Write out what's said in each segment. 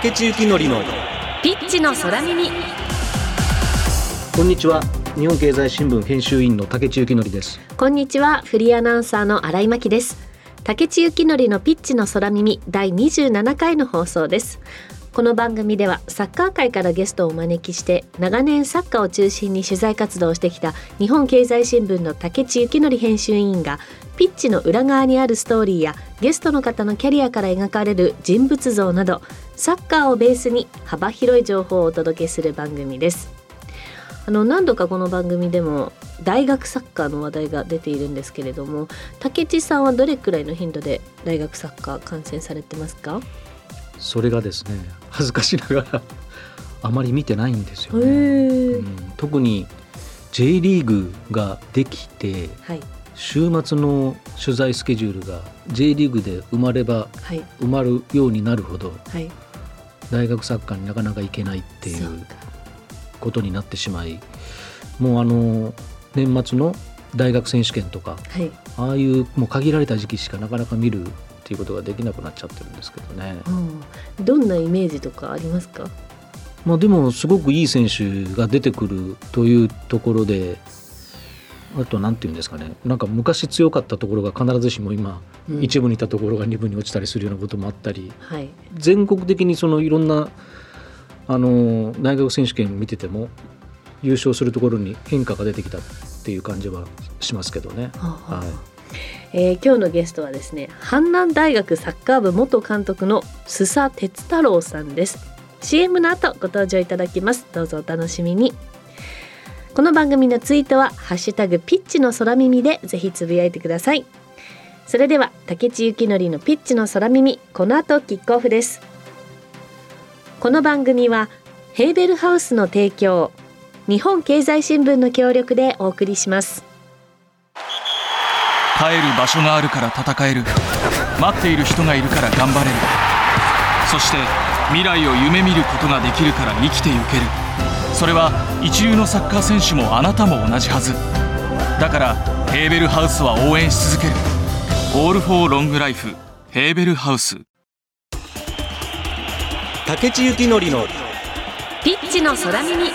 竹地幸典のピッチの空耳。こんにちは。日本経済新聞編集員の竹地幸典です。こんにちは。フリーアナウンサーの新井真希です。竹地幸典のピッチの空耳第27回の放送ですこの番組ではサッカー界からゲストをお招きして長年サッカーを中心に取材活動をしてきた日本経済新聞の竹地幸典編集委員がピッチの裏側にあるストーリーやゲストの方のキャリアから描かれる人物像などサッカーをベースに幅広い情報をお届けする番組です。あの何度かこの番組でも大学サッカーの話題が出ているんですけれども竹地さんはどれくらいの頻度で大学サッカー観戦されてますか？それがですね恥ずかしながらあまり見てないんですよね、へうん、特に J リーグができてはい。週末の取材スケジュールが J リーグで埋まればはい。埋まるようになるほどはい。大学サッカーになかなか行けないっていうことになってしまいもうあの年末の大学選手権とかはい、ああいうもう限られた時期しかなかなか見るっていうことができなくなっちゃってるんですけどね。うん、どんなイメージとかありますか？まあでもすごくいい選手が出てくるというところであと何て言うんですかね。なんか昔強かったところが必ずしも今、うん。一部にいたところが二部に落ちたりするようなこともあったり。はい。全国的にそのいろんなあの大学選手権見てても優勝するところに変化が出てきたっていう感じはしますけどね。はあはあ。はいえー今日のゲストはですね阪南大学サッカー部元監督の須佐哲太郎さんです。CM の後ご登場いただきます。どうぞお楽しみに。この番組のツイートはハッシュタグピッチの空耳でぜひつぶやいてください。それでは竹地幸典のピッチの空耳この後キックオフです。この番組はヘーベルハウスの提供日本経済新聞の協力でお送りします。帰る場所があるから戦える。待っている人がいるから頑張れる。そして未来を夢見ることができるから生きてゆける。それは一流のサッカー選手もあなたも同じはず。だからヘーベルハウスは応援し続ける「オール・フォー・ロング・ライフ」ヘーベルハウス。竹地幸典のピッチの空耳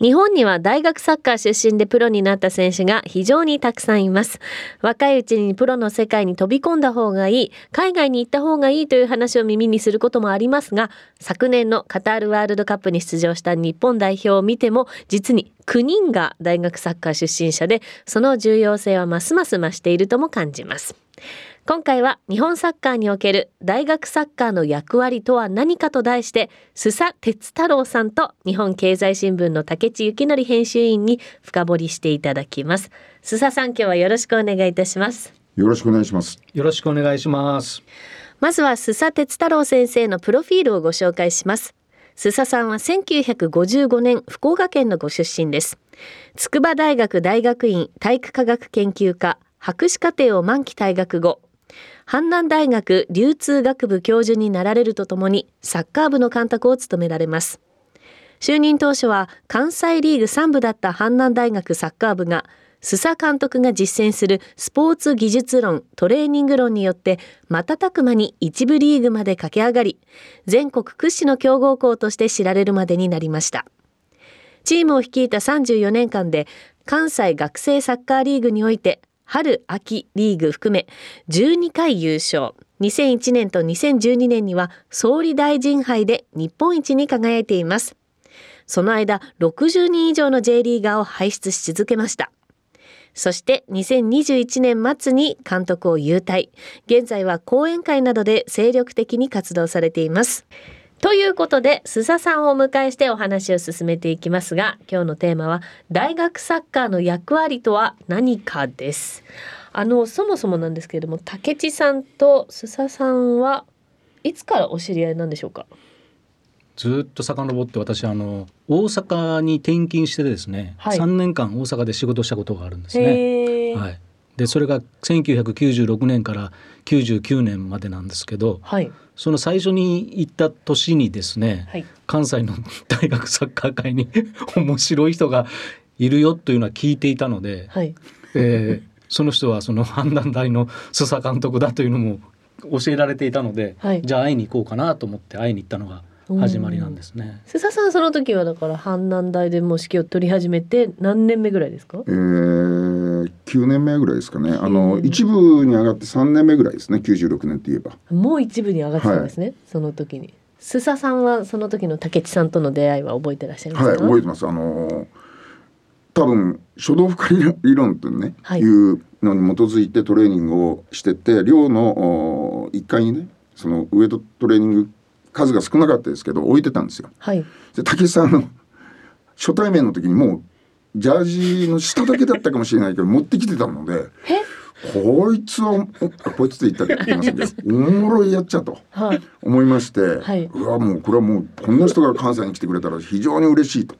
日本には大学サッカー出身でプロになった選手が非常にたくさんいます。若いうちにプロの世界に飛び込んだ方がいい海外に行った方がいいという話を耳にすることもありますが昨年のカタールワールドカップに出場した日本代表を見ても実に9人が大学サッカー出身者でその重要性はますます増しているとも感じます。今回は日本サッカーにおける大学サッカーの役割とは何かと題して須佐哲太郎さんと日本経済新聞の竹地幸則編集員に深掘りしていただきます須佐さん今日はよろしくお願いいたしますよろしくお願いします。よろしくお願いします。まずは須佐哲太郎先生のプロフィールをご紹介します須佐さんは1955年福岡県のご出身です筑波大学大学院体育科学研究科博士課程を満期退学後阪南大学流通学部教授になられるとともにサッカー部の監督を務められます。就任当初は関西リーグ3部だった阪南大学サッカー部が須佐監督が実践するスポーツ技術論トレーニング論によって瞬く間に一部リーグまで駆け上がり全国屈指の強豪校として知られるまでになりました。チームを率いた34年間で関西学生サッカーリーグにおいて春秋リーグ含め12回優勝。2001年と2012年には総理大臣杯で日本一に輝いています。その間60人以上の J リーガーを輩出し続けました。そして2021年末に監督を優退。現在は講演会などで精力的に活動されています。ということで須佐さんをお迎えしてお話を進めていきますが今日のテーマは大学サッカーの役割とは何かです。あのそもそもなんですけれども竹地さんと須佐さんはいつからお知り合いなんでしょうか？ずっと遡って私あの大阪に転勤してですね、はい。3年間大阪で仕事したことがあるんですね。はい、でそれが1996年から99年までなんですけどはいその最初に行った年にですね、はい。関西の大学サッカー界に 面白い人がいるよというのは聞いていたので、はい。えーその人はその判断台の須佐監督だというのも教えられていたので、はい。じゃあ会いに行こうかなと思って会いに行ったのが始まりなんですね。須佐さんその時はだから阪南大でもう指揮を取り始めて何年目ぐらいですか？えー、9年目ぐらいですかね。あのうん一部に上がって3年目ぐらいですね。96年って言えば。もう一部に上がってたんですね、その時に。須佐さんはその時の竹地さんとの出会いは覚えてらっしゃいますか？はい覚えてます。あのー多分書道負荷理論というね、はい。い、うのに基づいてトレーニングをしてて寮のお1階にねそのウエイトトレーニング数が少なかったですけど置いてたんですよ。はい。で武井さんの初対面の時にもうジャージの下だけだったかもしれないけど持ってきてたのでこいつはこいつって言ったら言いませんけど おもろいやっちゃとはい。思いまして、はい。うわもうこれはもうこんな人が関西に来てくれたら非常に嬉しいと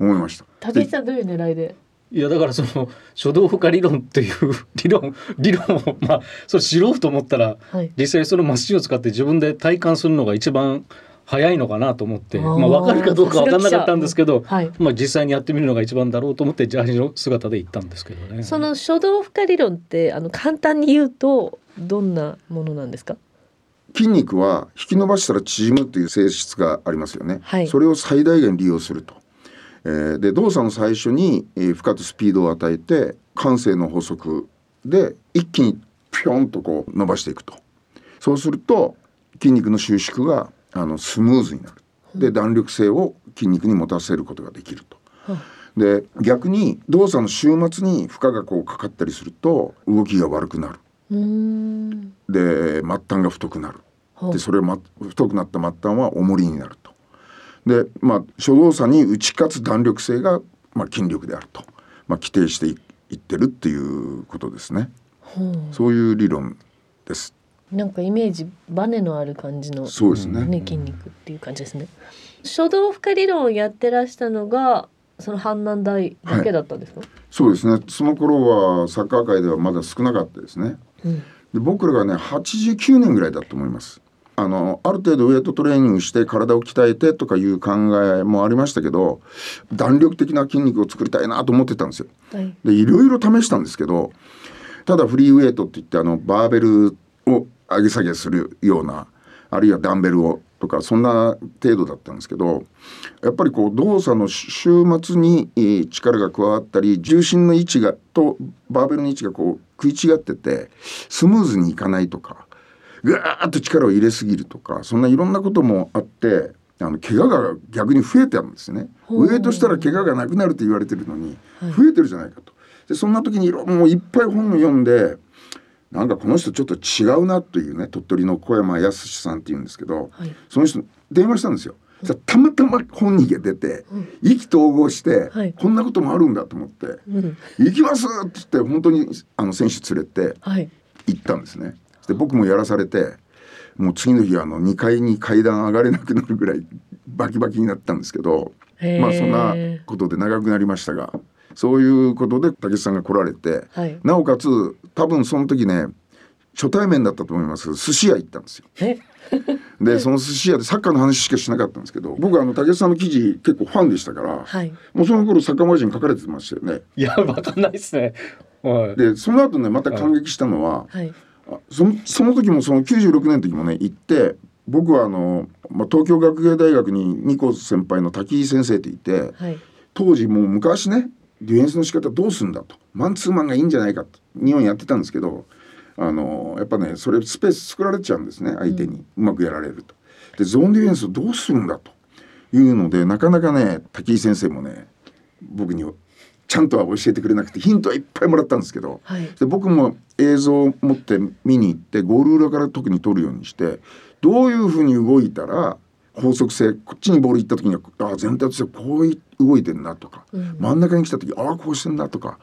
思いました。竹地さんどういう狙いで？いやだからその書道負荷理論っていう理論理論をまあそれ知ろうと思ったらはい。実際そのマシンを使って自分で体感するのが一番早いのかなと思ってまあ分かるかどうか分かんなかったんですけど、はい。まあ実際にやってみるのが一番だろうと思ってジャージの姿で行ったんですけどね。その書道負荷理論ってあの簡単に言うとどんなものなんですか？筋肉は引き伸ばしたら縮むっていう性質がありますよね、はい。それを最大限利用すると、えーで動作の最初に、えー負荷とスピードを与えて慣性の法則で一気にピョンとこう伸ばしていくと。そうすると筋肉の収縮があのスムーズになる。で弾力性を筋肉に持たせることができると。で逆に動作の週末に負荷がこうかかったりすると動きが悪くなる。で末端が太くなる。でそれを、ま、太くなった末端は重りになると。でまあ初動作に打ち勝つ弾力性が、まあ、筋力であると、まあ、規定していいってるっていうことですね。ほそういう理論です。うなんかイメージバネのある感じのそうですね。ね、筋肉っていう感じですね。書道負荷理論をやってらしたのがその阪南大だけだったんですか？そうですね。その頃はサッカー界ではまだ少なかったですね。うんで僕らがね89年ぐらいだと思います。あのある程度ウエイトトレーニングして体を鍛えてとかいう考えもありましたけど弾力的な筋肉を作りたいなと思ってたんですよ。はい。でいろいろ試したんですけどただフリーウェイトって言ってあのバーベルを上げ下げするようなあるいはダンベルをとかそんな程度だったんですけどやっぱりこう動作の週末にえー力が加わったり重心の位置がとバーベルの位置がこう食い違っててスムーズにいかないとかぐわーっと力を入れすぎるとかそんないろんなこともあってあの怪我が逆に増えてるんですね。ほうウエイトしたら怪我がなくなると言われてるのにはい増えてるじゃないかと。でそんな時にいろもういっぱい本を読んでなんかこの人ちょっと違うなというね鳥取の小山康さんっていうんですけど、はい。そその人電話したんですよ。たまたま本人が出て、意気投合して、はいこんなこともあるんだと思ってうん。「行きます!」って言って本当にあの選手連れてはい。行ったんですね。で僕もやらされてもう次の日あの2階に階段上がれなくなるぐらいバキバキになったんですけどまあそんなことで長くなりましたがそういうことで武さんが来られて、はい。なおかつ多分その時ね初対面だったと思います寿司屋行ったんですよ。え？でその寿司屋でサッカーの話しかしなかったんですけど僕はあの武さんの記事結構ファンでしたから、はい。もうその頃サッカーマガジン書かれてましたよね。いや分かんないですね。はい。でその後ねまた感激したのは、はい。あそのその時もその96年の時もね行って僕はあの、まあ、東京学芸大学に二個先輩の滝井先生っていてはい。当時もう昔ねディフェンスの仕方どうすんだとマンツーマンがいいんじゃないかと日本やってたんですけどあのやっぱねそれスペース作られちゃうんですね相手に、うまくやられると。でゾーンディフェンスをどうするんだというのでなかなかね滝井先生もね僕にちゃんとは教えてくれなくてヒントはいっぱいもらったんですけど、はい。で僕も映像を持って見に行ってゴール裏から特に撮るようにしてどういうふうに動いたら法則性こっちにボール行った時にはあ全体としてこうい動いてんなとか、うん真ん中に来た時ああこうしてんなとか、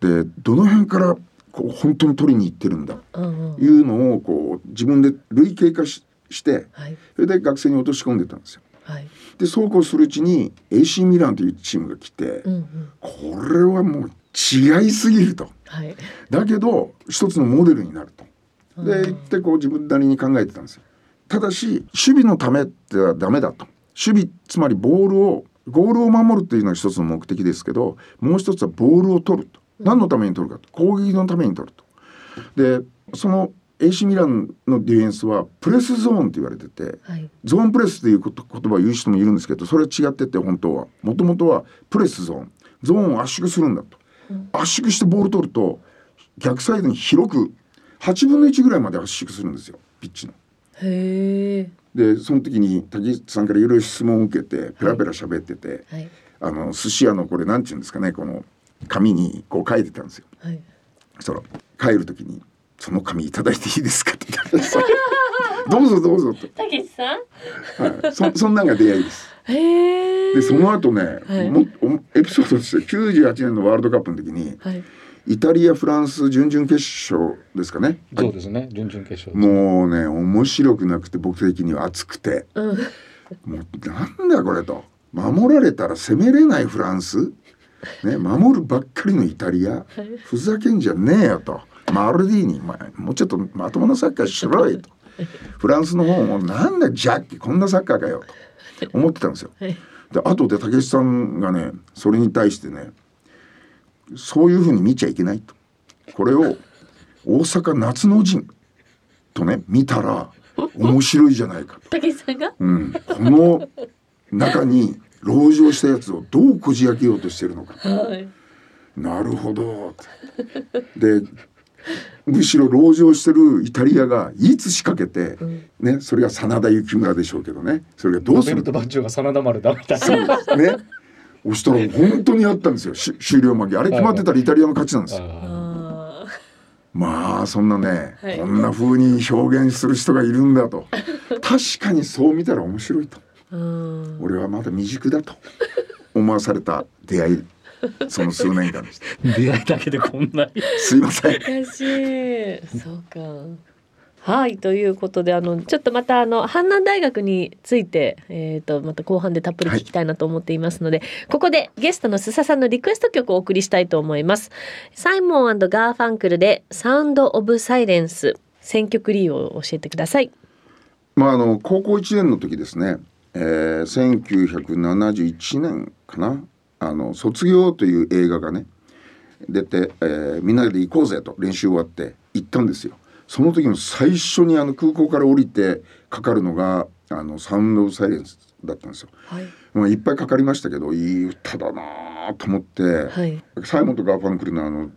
でどの辺からこう本当に取りに行ってるんだうんうん。いうのをこう自分で類型化ししてはい。それで学生に落とし込んでたんですよ。はい。でそうこうするうちに AC ミランというチームが来て、うんうん。これはもう違いすぎると。はい。だけど一つのモデルになると。うんで言ってこう自分なりに考えてたんですよ。ただし守備のためってはダメだと。守備つまりボールをゴールを守るっていうのが一つの目的ですけどもう一つはボールを取ると。何のために取るかと攻撃のために取ると。でその AC ミランのディフェンスはプレスゾーンって言われててはい。ゾーンプレスっていうこと言葉を言う人もいるんですけどそれは違ってて本当は。もともとはプレスゾーン。ゾーンを圧縮するんだと、圧縮してボール取ると逆サイドに広く8分の1ぐらいまで圧縮するんですよピッチの。へえでその時に竹内さんからいろいろ質問を受けてペラペラ喋ってて、はい。あの寿司屋のこれなんて言うんですかねこの紙にこう書いてたんですよ。はい。その帰る時に「その紙いただいていいですか?」って どうぞどうぞと、たけしさん？はい、そそんなんが出会いです。へえでその後ね、はい。もおエピソードとして98年のワールドカップの時にはい。イタリアフランス準々決勝ですかね。そうですね。準々決勝もうね面白くなくて僕的には熱くて。うん。もうなんだこれと。守られたら攻めれないフランス、ね、守るばっかりのイタリア？ふざけんじゃねえよとマルディーニ、もうちょっとまともなサッカーしろよとフランスの方もなんだジャッキこんなサッカーかよと思ってたんですよ。はいで後で武さんがねそれに対してねそういうふうに見ちゃいけないとこれを大阪夏の陣とね見たら面白いじゃないかと。たけしさんがうん、この中に籠城したやつをどうこじ開けようとしてるのかはいなるほどでむしろ籠城してるイタリアがいつ仕掛けて、ね、それが真田幸村でしょうけどね。それがどうする？ロベルト・バッジョが真田丸だみたいな。ね。そしたら本当にあったんですよ。し終了間際。あれ決まってたらイタリアの勝ちなんですよ。あまあそんなね、はい。こんな風に表現する人がいるんだと。確かにそう見たら面白いと。俺はまだ未熟だと思わされた出会いその数年間でした。出会いだけでこんなに。すいません。悔しい。そうか。はいということであのちょっとまたあの阪南大学について、えー、とまた後半でたっぷり聞きたいなと思っていますので、ここでゲストの須佐さんのリクエスト曲をお送りしたいと思います。サイモンガーファンクルでサウンドオブサイレンス。選曲理由を教えてください。まああの高校1年の時ですね、えー、1971年かなあの卒業という映画がね出て、えーみんなで行こうぜと練習終わって行ったんですよ。その時の最初にあの空港から降りてかかるのがあのサウンド・オブ・サイレンスだったんですよ。はい。まあ、いっぱいかかりましたけどいい歌だなと思って、はい。サイモンとガーファンクルのあの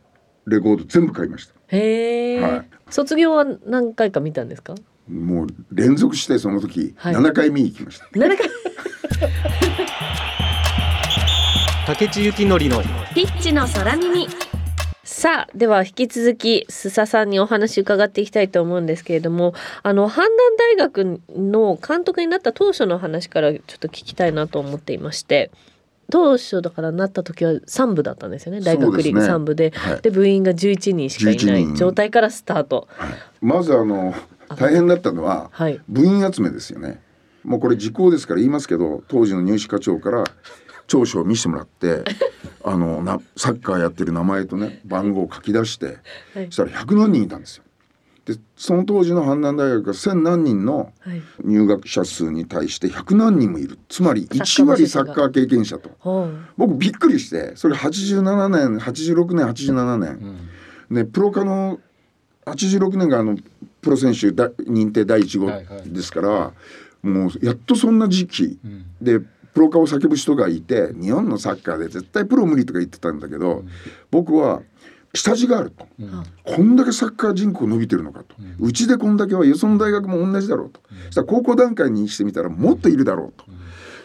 レコード全部買いました。へえ、はい。卒業は何回か見たんですか？もう連続してその時はい。7回見に行きました、7回 竹地幸典のピッチの空耳。さあでは引き続き須佐さんにお話伺っていきたいと思うんですけれどもあの阪南大学の監督になった当初の話からちょっと聞きたいなと思っていまして当初だからなった時は3部だったんですよね大学リーグ3部で。で,、はい。部員が11人しかいな11い人。状態からスタート。まずあの大変だったのははい。部員集めですよね。もうこれ時効ですから言いますけど当時の入試課長から調書を見せてもらって あのなサッカーやってる名前とね番号を書き出して、はい。そしたら100何人いたんですよ。でその当時の阪南大学が1,000何人のはい。入学者数に対して100何人もいる。つまり1割サッカー経験者と。は僕びっくりしてそれ87年86年87年、ねプロ化の86年があのプロ選手だ認定第1号はいはい。ですから、もうやっとそんな時期。うん。でプロ化を叫ぶ人がいて日本のサッカーで絶対プロ無理とか言ってたんだけど、僕は下地があると。うんこんだけサッカー人口伸びてるのかと、うちでこんだけはよその大学も同じだろうと、そしたら高校段階にしてみたらもっといるだろうと、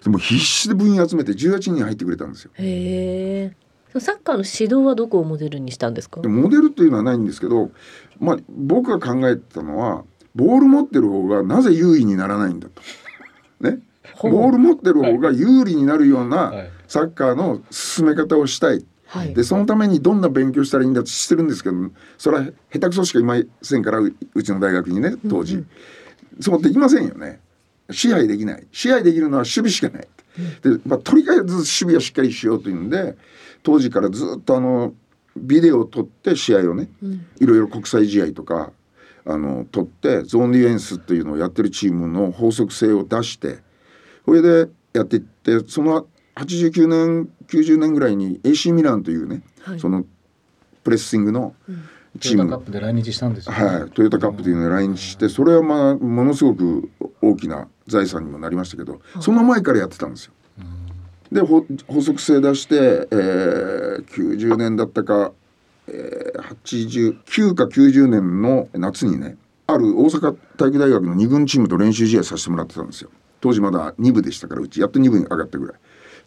でも必死で部員集めて18人入ってくれたんですよ。あへえサッカーの指導はどこをモデルにしたんですか？でモデルっていうのはないんですけど、まあ、僕が考えてたのはボール持ってる方がなぜ優位にならないんだと。ね、ボール持ってる方が有利になるようはない。サッカーの進め方をしたい。はい。でそのためにどんな勉強したらいいんだってしてるんですけどそれは下手くそしかいませんからううちの大学にね当時、そうできませんよね。支配できない。支配できるのは守備しかない、で、まあ、とりあえず守備はしっかりしようというんで当時からずっとあのビデオを撮って試合をね、いろいろ国際試合とかあの撮ってゾーンディフェンスっていうのをやってるチームの法則性を出してそれでやっていってその89年90年ぐらいに AC ミランというね、はい。そのプレッシングの、チーム。トヨタカップで来日したんですよ、はい、トヨタカップというので来日してそれはまあものすごく大きな財産にもなりましたけどその前からやってたんですよ。でほ補足制出して、えー、90年だったか、えー、89か90年の夏にねある大阪体育大学の2軍チームと練習試合させてもらってたんですよ。当時まだ2部でしたからうちやっと2部に上がったぐらい。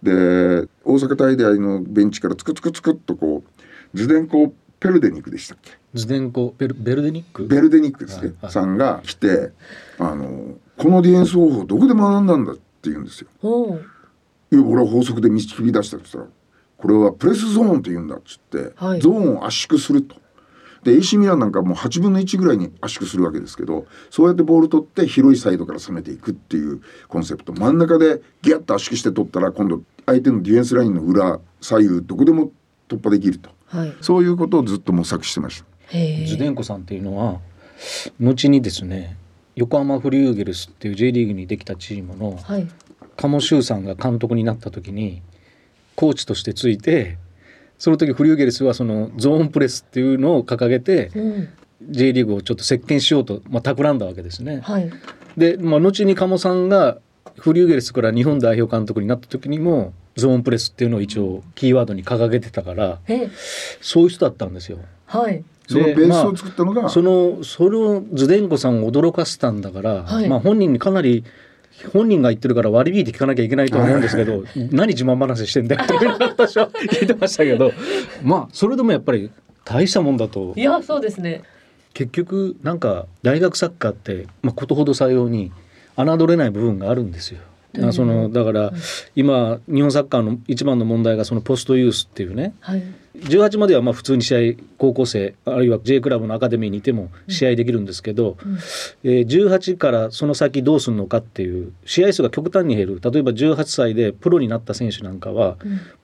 で大阪体大のベンチからつくつくつくっとこうズデンコペルデニクでしたっけ？ズデンコベルベルデニック？ベルデニックですね、はいはいさんが来てあの「このディフェンス方法どこで学んだんだ?」って言うんですよ。おういや俺は法則で導き出したって言ったら「これはプレスゾーンって言うんだ」っつって、はいゾーンを圧縮すると。で AC ミランなんかもう8分の1ぐらいに圧縮するわけですけどそうやってボール取って広いサイドから攻めていくっていうコンセプト。真ん中でギュッと圧縮して取ったら今度相手のディフェンスラインの裏左右どこでも突破できると。はい。そういうことをずっと模索してました。ズデンコさんっていうのは後にですね横浜フリューゲルスっていう J リーグにできたチームのはい。鴨修さんが監督になった時にコーチとしてついてその時フリューゲルスはそのゾーンプレスっていうのを掲げてうん。J リーグをちょっと席巻しようと、まあ、企んだわけですね。はい。で、まあ、後に鴨さんがフリューゲルスから日本代表監督になった時にもゾーンプレスっていうのを一応キーワードに掲げてたからえそういう人だったんですよ。はい。そのベースを作ったのが、そのそれをズデンコさんを驚かせたんだから、はい。まあ本人にかなり本人が言ってるから割り引いて聞かなきゃいけないと思うんですけど何自慢話してんだよって 私は聞いてましたけどまあそれでもやっぱり大したもんだと。いやそうですね。結局なんか大学サッカーって、まあ、ことほどさように侮れない部分があるんですよ。あそのだから今日本サッカーの一番の問題がそのポストユースっていうね。はい18まではまあ普通に試合高校生あるいは J クラブのアカデミーにいても試合できるんですけど、えー18からその先どうするのかっていう試合数が極端に減る。例えば18歳でプロになった選手なんかは、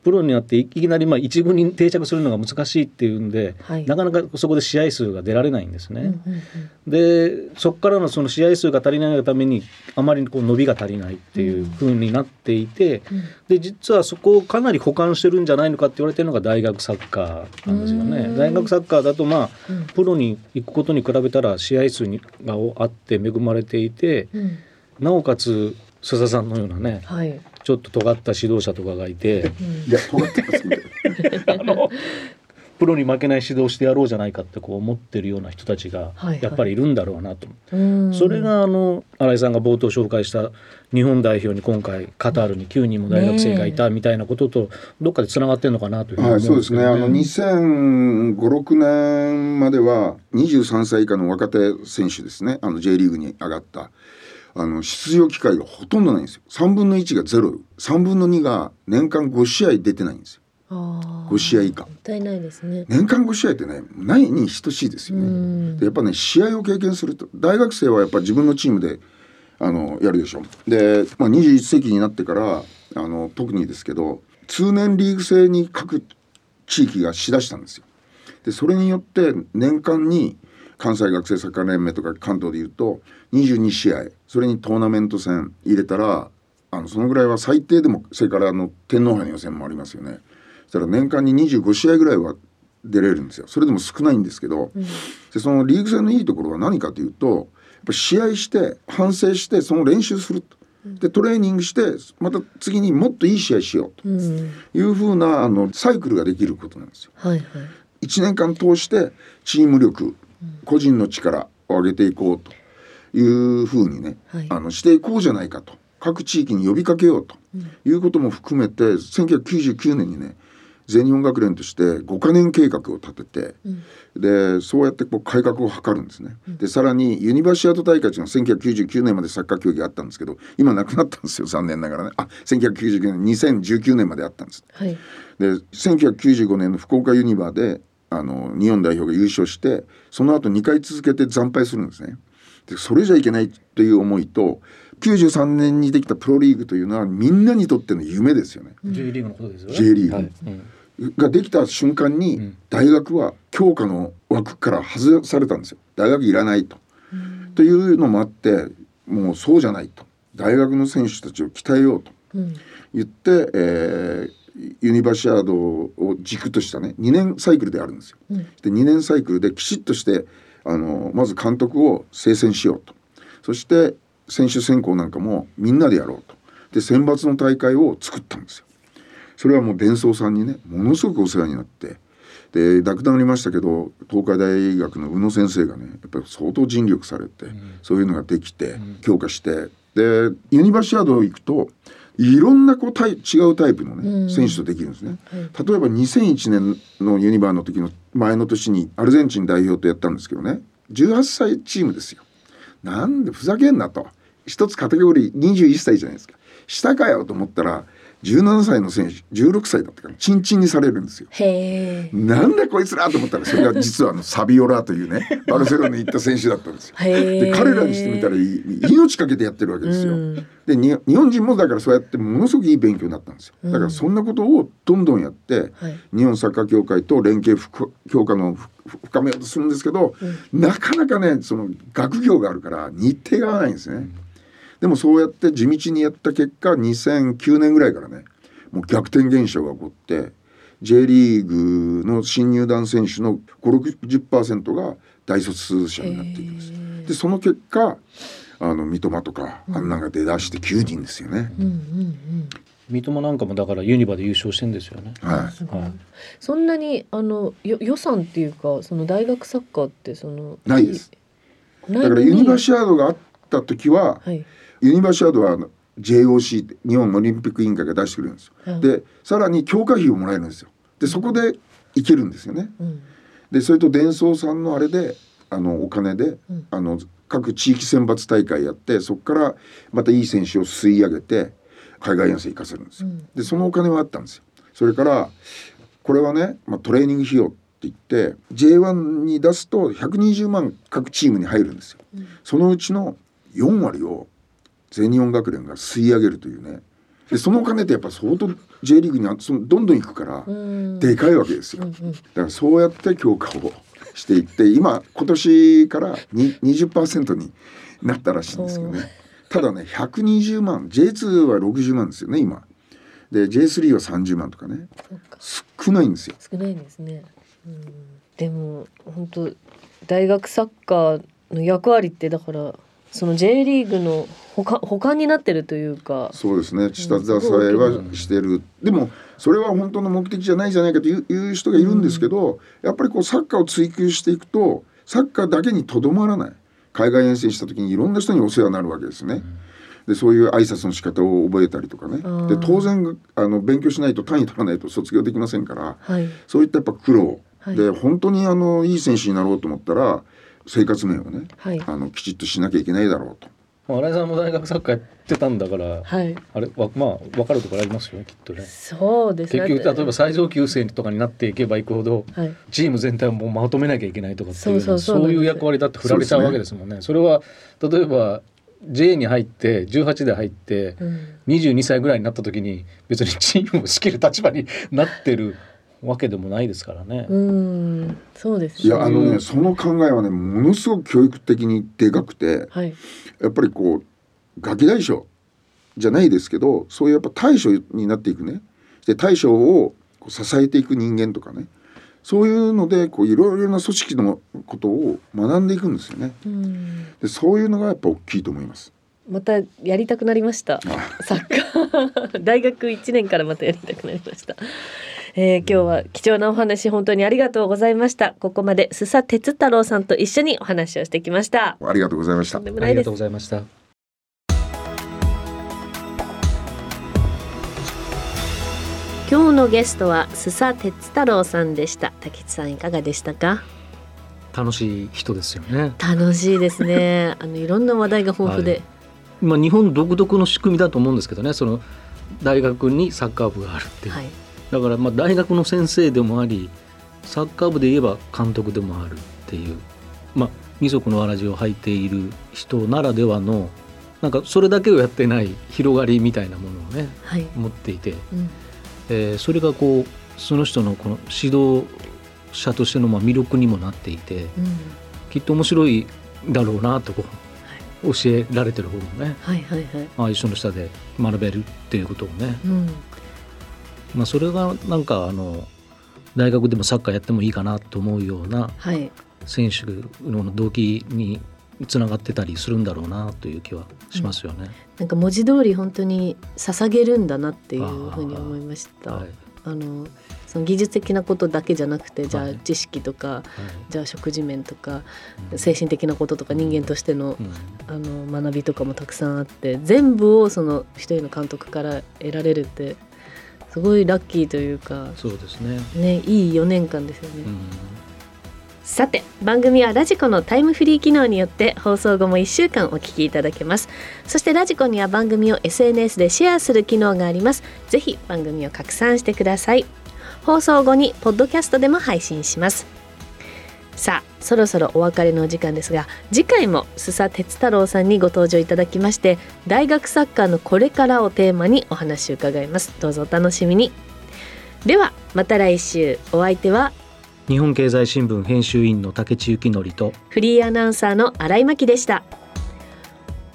プロになっていきなりまあ一軍に定着するのが難しいっていうんで、はい。なかなかそこで試合数が出られないんですね。うんうんうん。でそこからのその試合数が足りないがためにあまりこう伸びが足りないっていう風になっていて、で実はそこをかなり補完してるんじゃないのかって言われてるのが大学サッカーなんですよね。うん。大学サッカーだとまあ、うん。プロに行くことに比べたら試合数にがあって恵まれていてうん。なおかつ須佐さんのようなねはい。ちょっと尖った指導者とかがいて。いや尖ってますみたいなプロに負けない指導してやろうじゃないかってこう思ってるような人たちがはいはいやっぱりいるんだろうなと思って。うんそれがあの新井さんが冒頭紹介した日本代表に今回カタールに9人も大学生がいたみたいなこととどっかでつながってるのかなというふうにはい、思そうですね。あのに2005、6年までは23歳以下の若手選手ですね。あの J リーグに上がった。あの出場機会がほとんどないんですよ。3分の1がゼロ、3分の2が年間5試合出てないんですよ。あー5試合以下。もったいないですね年間5試合ってね、ないに等しいですようね。やっぱね試合を経験すると大学生はやっぱ自分のチームであのやるでしょで、まあ、21世紀になってからあの特にですけど通年リーグ制に各地域がしだしたんですよ。でそれによって年間に関西学生サッカー連盟とか関東でいうと22試合それにトーナメント戦入れたらあのそのぐらいは最低でもそれからあの天皇杯の予選もありますよね。たら年間に25試合ぐらいは出れるんですよ。それでも少ないんですけど、でそのリーグ戦のいいところは何かというとやっぱ試合して反省してその練習すると。でトレーニングしてまた次にもっといい試合しよううんというふうなあのサイクルができることなんですよ。はいはい。1年間通してチーム力個人の力を上げていこうと。いうふうにね、はい。あのしていこうじゃないかと。各地域に呼びかけようと。いうことも含めて1999年にね全日本学連として5カ年計画を立てて、でそうやってこう改革を図るんですね。でさらにユニバーシアート大会というのは1999年までサッカー競技あったんですけど今なくなったんですよ残念ながらねあ1999年2019年まであったんです。はいで1995年の福岡ユニバーであの日本代表が優勝してその後2回続けて惨敗するんですね。でそれじゃいけないという思いと93年にできたプロリーグというのはみんなにとっての夢ですよね。J リーグのことですよね。J リーグはいうんができた瞬間に大学は強化の枠から外されたんですよ。大学いらないと。というのもあってもうそうじゃないと大学の選手たちを鍛えようとうん言って、えーユニバーシアードを軸としたね2年サイクルであるんですよ。うんで2年サイクルできちっとしてあのまず監督を推薦しようとそして選手選考なんかもみんなでやろうとで選抜の大会を作ったんですよ。それはもう伝送さんにねものすごくお世話になって。で亡くなりましたけど東海大学の宇野先生がねやっぱり相当尽力されて、そういうのができて、強化して。でユニバーシアード行くといろんなこうタイ違うタイプのね、うん。選手とできるんですね。例えば2001年のユニバーの時の前の年にアルゼンチン代表とやったんですけどね。18歳チームですよ。なんでふざけんなと。一つカテゴリー21歳じゃないですか。下かよと思ったら17歳の選手16歳だったからチンチンにされるんですよ。へえなんだこいつらと思ったらそれが 実はあのサビオラというねバルセロナに行った選手だったんですよ。で彼らにしてみたら命かけてやってるわけですよ。うんでに日本人もだからそうやってものすごくいい勉強になったんですよ。だからそんなことをどんどんやって、はい日本サッカー協会と連携強化の深めようとするんですけど、なかなかねその学業があるから日程が合わないんですね。でもそうやって地道にやった結果2009年ぐらいからねもう逆転現象が起こって J リーグの新入団選手の560%が大卒者になっていくんです。でその結果あの三笘とかあんなんが出だして9人ですよね。うんうんうん。三笘なんかもだからユニバで優勝してんですよね。はい。はい。そんなにあのよ予算っていうかその大学サッカーってそのないです。ないだからユニバーシシアードがあった時は、はいユニバーシアードはあの JOC 日本オリンピック委員会が出してくれるんですよ。はいでさらに強化費をもらえるんですよ。でそこで行けるんですよね。うんでそれと伝送さんのあれであのお金で、うんあの各地域選抜大会やってそこからまたいい選手を吸い上げて海外遠征行かせるんですよ。うんでそのお金はあったんですよ。それからこれはね、まあ、トレーニング費用って言って J1 に出すと120万各チームに入るんですよ。そのうちの4割を全日本学連が吸い上げるというね。でそのお金ってやっぱ相当 J リーグにあそのどんどん行くからうん。でかいわけですよ。だからそうやって強化をしていって今今年からに20%になったらしいんですけどね。ただね120万 J2 は60万ですよね今。で J3 は30万とかね。少ないんですよ。少ないんですね、うん、でも本当大学サッカーの役割ってだからその J リーグの他他になってるというか。そうですね。下支えはしてる。でもそれは本当の目的じゃないじゃないかという人がいるんですけど、やっぱりこうサッカーを追求していくとサッカーだけにとどまらない。海外遠征した時にいろんな人にお世話になるわけですね。でそういう挨拶の仕方を覚えたりとかね。ー。で当然あの勉強しないと単位取らないと卒業できませんからはい。そういったやっぱ苦労、はい。で本当にあのいい選手になろうと思ったら生活面をねはい。あのきちっとしなきゃいけないだろうと。まあ新井さんも大学サッカーやってたんだから、はい。あれわまあ分かるところありますよねきっとね。そうです結局例えば最上級生とかになっていけばいくほどはい。チーム全体をもうまとめなきゃいけないとかっていうそうそうそうなんです。そういう役割だって振られちゃうわけですもんね。それは例えば J に入って18で入ってうん。22歳ぐらいになった時に別にチームを仕切る立場になってるわけでもないですからね。うんそうですいやあのうんねその考えはねものすごく教育的にでかくてはい。やっぱりこうガキ大将じゃないですけどそういうやっぱ大将になっていくね。で大将をこう支えていく人間とかね。そういうのでこういろいろな組織のことを学んでいくんですよね。うん。でそういうのがやっぱ大きいと思います。またやりたくなりました。サッカー。大学1年からまたやりたくなりました、えー今日は貴重なお話本当にありがとうございました。ここまで須佐哲太郎さんと一緒にお話をしてきました。ありがとうございました。ありがとうございました。今日のゲストは須佐哲太郎さんでした。竹内さんいかがでしたか？楽しい人ですよね。楽しいですね。あのいろんな話題が豊富で、はい。まあ日本独特の仕組みだと思うんですけどね。その大学にサッカー部があるっていう。はいだからまあ大学の先生でもありサッカー部で言えば監督でもあるっていうまあ二足のわらじを履いている人ならではのなんかそれだけをやってない広がりみたいなものをねはい、持っていて、うん。えーそれがこうその人のこの指導者としてのまあ魅力にもなっていてうん、きっと面白いだろうなとこう教えられてる方もねはいはいはい、ああいう人の下で学べるっていうことをねうん、まあ、それがなんかあの大学でもサッカーやってもいいかなと思うようなはい。選手の動機につながってたりするんだろうなという気はしますよね。なんか文字通り本当に捧げるんだなっていうふうに思いました。はい。あのその技術的なことだけじゃなくてじゃあはい。知識とか、はい。じゃあ食事面とかうん。精神的なこととか人間としてのうん。あの学びとかもたくさんあって全部をその一人の監督から得られるってすごいラッキーというかそうですね。ねいい4年間ですよね。うん。さて番組はラジコのタイムフリー機能によって放送後も1週間お聞きいただけます。そしてラジコには番組を SNS でシェアする機能があります。ぜひ番組を拡散してください。放送後にポッドキャストでも配信しますさあそろそろお別れのお時間ですが次回も須佐哲太郎さんにご登場いただきまして大学サッカーのこれからをテーマにお話を伺います。どうぞお楽しみに。ではまた来週。お相手は日本経済新聞編集員の竹地幸則とフリーアナウンサーの新井真希でした。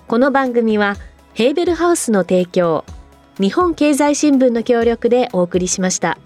この番組はヘーベルハウスの提供日本経済新聞の協力でお送りしました。